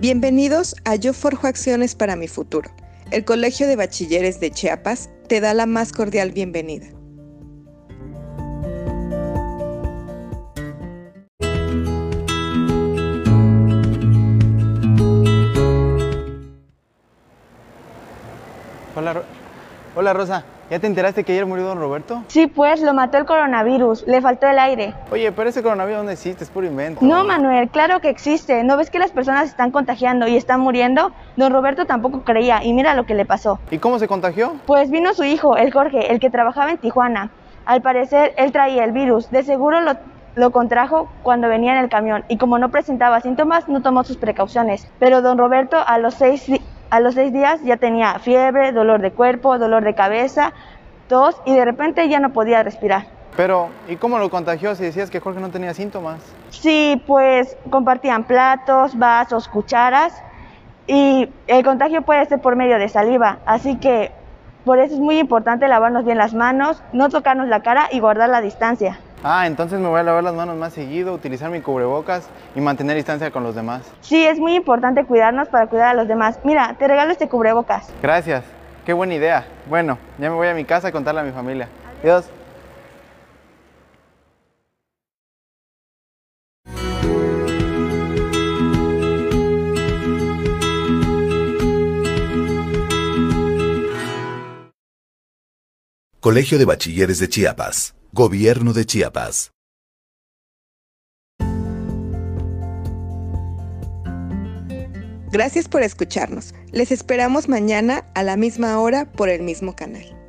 Bienvenidos a Yo Forjo Acciones para mi Futuro. El Colegio de Bachilleres de Chiapas te da la más cordial bienvenida. Hola, Hola Rosa, ¿ya te enteraste que ayer murió don Roberto? Sí, pues lo mató el coronavirus, le faltó el aire. Oye, pero ese coronavirus no existe, es puro invento. No, Manuel, claro que existe. ¿No ves que las personas están contagiando y están muriendo? Don Roberto tampoco creía y mira lo que le pasó. ¿Y cómo se contagió? Pues vino su hijo, el Jorge, el que trabajaba en Tijuana. Al parecer, él traía el virus. De seguro lo, lo contrajo cuando venía en el camión y como no presentaba síntomas, no tomó sus precauciones. Pero don Roberto a los seis a los seis días ya tenía fiebre, dolor de cuerpo, dolor de cabeza, tos y de repente ya no podía respirar. Pero, ¿y cómo lo contagió si decías que Jorge no tenía síntomas? Sí, pues compartían platos, vasos, cucharas y el contagio puede ser por medio de saliva, así que por eso es muy importante lavarnos bien las manos, no tocarnos la cara y guardar la distancia. Ah, entonces me voy a lavar las manos más seguido, utilizar mi cubrebocas y mantener distancia con los demás. Sí, es muy importante cuidarnos para cuidar a los demás. Mira, te regalo este cubrebocas. Gracias, qué buena idea. Bueno, ya me voy a mi casa a contarle a mi familia. Adiós. Colegio de Bachilleres de Chiapas. Gobierno de Chiapas. Gracias por escucharnos. Les esperamos mañana a la misma hora por el mismo canal.